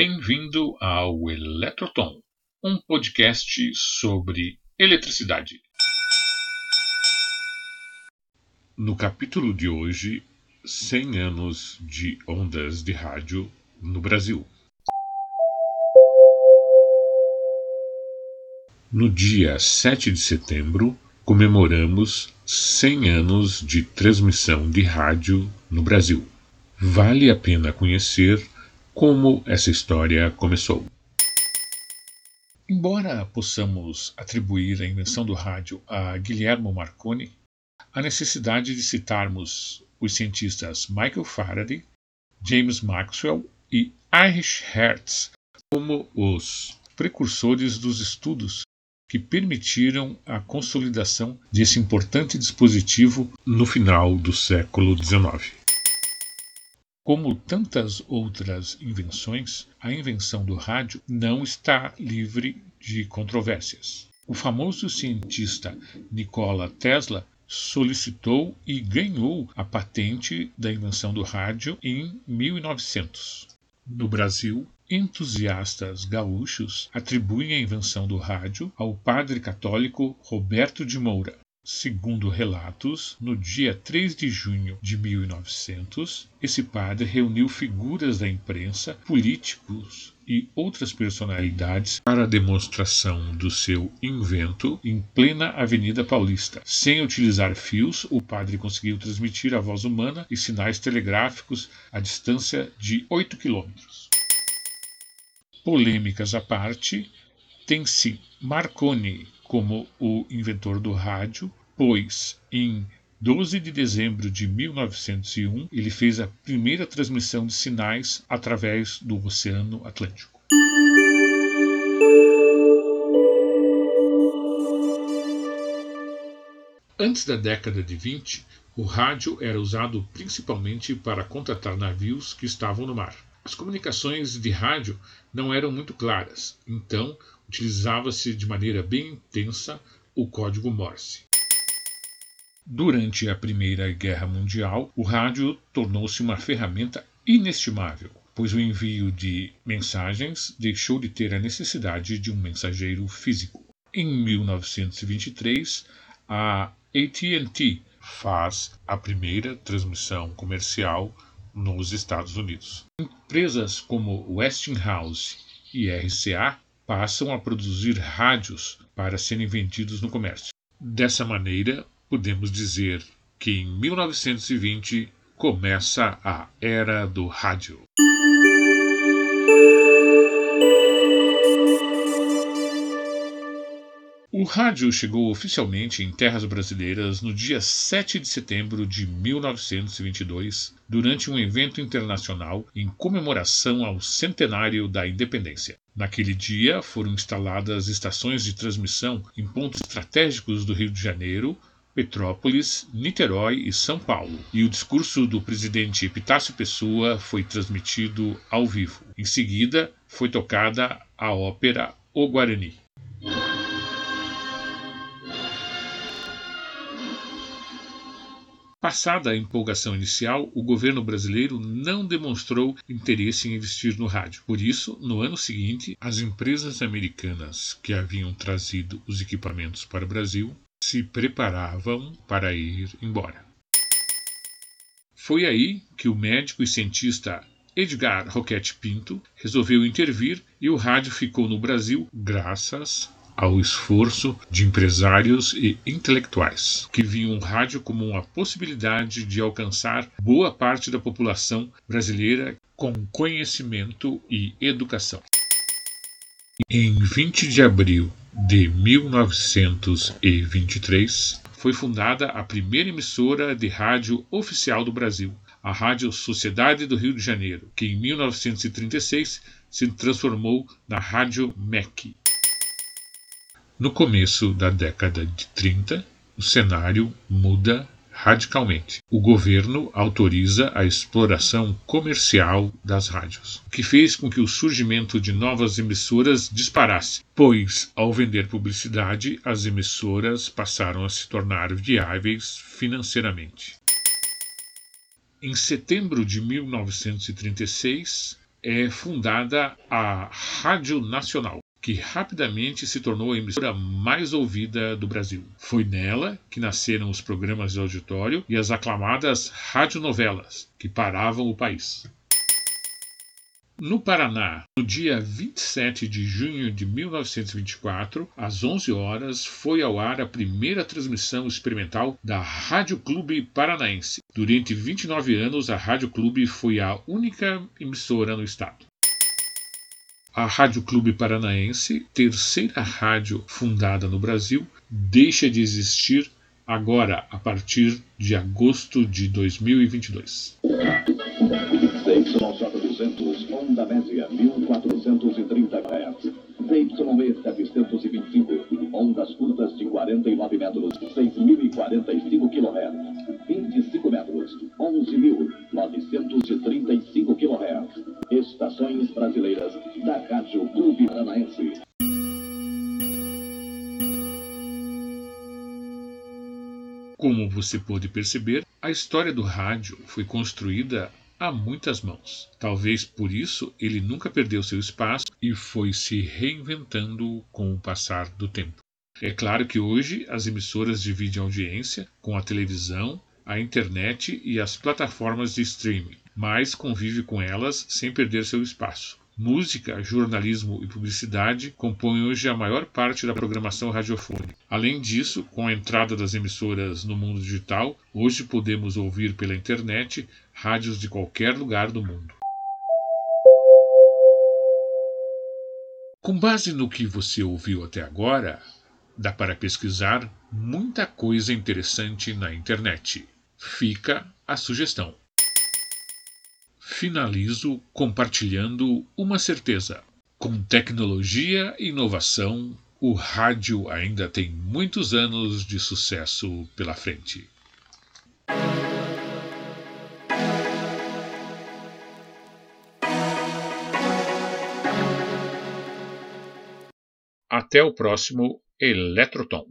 Bem-vindo ao Eletrotom, um podcast sobre eletricidade. No capítulo de hoje, 100 anos de ondas de rádio no Brasil. No dia 7 de setembro, comemoramos 100 anos de transmissão de rádio no Brasil. Vale a pena conhecer como essa história começou. Embora possamos atribuir a invenção do rádio a Guilherme Marconi, a necessidade de citarmos os cientistas Michael Faraday, James Maxwell e Heinrich Hertz como os precursores dos estudos que permitiram a consolidação desse importante dispositivo no final do século XIX. Como tantas outras invenções, a invenção do rádio não está livre de controvérsias. O famoso cientista Nikola Tesla solicitou e ganhou a patente da invenção do rádio em 1900. No Brasil, entusiastas gaúchos atribuem a invenção do rádio ao padre católico Roberto de Moura. Segundo relatos, no dia 3 de junho de 1900, esse padre reuniu figuras da imprensa, políticos e outras personalidades para a demonstração do seu invento em plena Avenida Paulista. Sem utilizar fios, o padre conseguiu transmitir a voz humana e sinais telegráficos a distância de 8 quilômetros. Polêmicas à parte, tem-se Marconi como o inventor do rádio, pois em 12 de dezembro de 1901 ele fez a primeira transmissão de sinais através do Oceano Atlântico. Antes da década de 20, o rádio era usado principalmente para contatar navios que estavam no mar. As comunicações de rádio não eram muito claras, então utilizava-se de maneira bem intensa o código Morse. Durante a Primeira Guerra Mundial, o rádio tornou-se uma ferramenta inestimável, pois o envio de mensagens deixou de ter a necessidade de um mensageiro físico. Em 1923, a AT&T faz a primeira transmissão comercial nos Estados Unidos. Empresas como Westinghouse e RCA passam a produzir rádios para serem vendidos no comércio. Dessa maneira, podemos dizer que em 1920 começa a era do rádio. O rádio chegou oficialmente em terras brasileiras no dia 7 de setembro de 1922, durante um evento internacional em comemoração ao centenário da independência. Naquele dia foram instaladas estações de transmissão em pontos estratégicos do Rio de Janeiro, Petrópolis, Niterói e São Paulo, e o discurso do presidente Epitácio Pessoa foi transmitido ao vivo. Em seguida, foi tocada a ópera O Guarani. Passada a empolgação inicial, o governo brasileiro não demonstrou interesse em investir no rádio. Por isso, no ano seguinte, as empresas americanas que haviam trazido os equipamentos para o Brasil se preparavam para ir embora. Foi aí que o médico e cientista Edgar Roquette Pinto resolveu intervir e o rádio ficou no Brasil graças ao esforço de empresários e intelectuais, que viam o rádio como uma possibilidade de alcançar boa parte da população brasileira com conhecimento e educação. Em 20 de abril de 1923, foi fundada a primeira emissora de rádio oficial do Brasil, a Rádio Sociedade do Rio de Janeiro, que em 1936 se transformou na Rádio MEC. No começo da década de 30, o cenário muda radicalmente. O governo autoriza a exploração comercial das rádios, o que fez com que o surgimento de novas emissoras disparasse, pois, ao vender publicidade, as emissoras passaram a se tornar viáveis financeiramente. Em setembro de 1936, é fundada a Rádio Nacional, que rapidamente se tornou a emissora mais ouvida do Brasil. Foi nela que nasceram os programas de auditório e as aclamadas radionovelas, que paravam o país. No Paraná, no dia 27 de junho de 1924, às 11 horas, foi ao ar a primeira transmissão experimental da Rádio Clube Paranaense. Durante 29 anos, a Rádio Clube foi a única emissora no estado. A Rádio Clube Paranaense, terceira rádio fundada no Brasil, deixa de existir agora, a partir de agosto de 2022. Indonésia, 1430 Hz. ZYE 725, ondas curtas de 49 metros, 6.045 kHz. 25 metros, 11.935 Como você pôde perceber, a história do rádio foi construída a muitas mãos. Talvez por isso ele nunca perdeu seu espaço e foi se reinventando com o passar do tempo. É claro que hoje as emissoras dividem audiência com a televisão, a internet e as plataformas de streaming, mas convive com elas sem perder seu espaço. Música, jornalismo e publicidade compõem hoje a maior parte da programação radiofônica. Além disso, com a entrada das emissoras no mundo digital, hoje podemos ouvir pela internet rádios de qualquer lugar do mundo. Com base no que você ouviu até agora, dá para pesquisar muita coisa interessante na internet. Fica a sugestão finalizo compartilhando uma certeza. Com tecnologia e inovação, o rádio ainda tem muitos anos de sucesso pela frente. Até o próximo Eletrotom.